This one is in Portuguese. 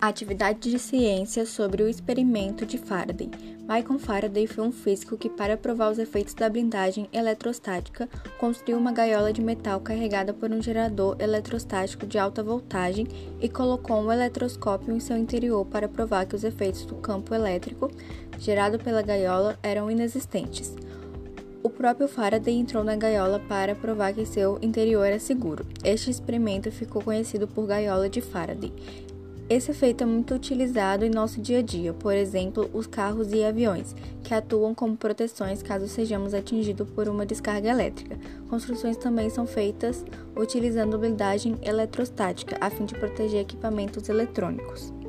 Atividade de ciência sobre o experimento de Faraday. Michael Faraday foi um físico que, para provar os efeitos da blindagem eletrostática, construiu uma gaiola de metal carregada por um gerador eletrostático de alta voltagem e colocou um eletroscópio em seu interior para provar que os efeitos do campo elétrico gerado pela gaiola eram inexistentes. O próprio Faraday entrou na gaiola para provar que seu interior era seguro. Este experimento ficou conhecido por gaiola de Faraday. Esse efeito é muito utilizado em nosso dia a dia, por exemplo, os carros e aviões, que atuam como proteções caso sejamos atingidos por uma descarga elétrica. Construções também são feitas utilizando blindagem eletrostática, a fim de proteger equipamentos eletrônicos.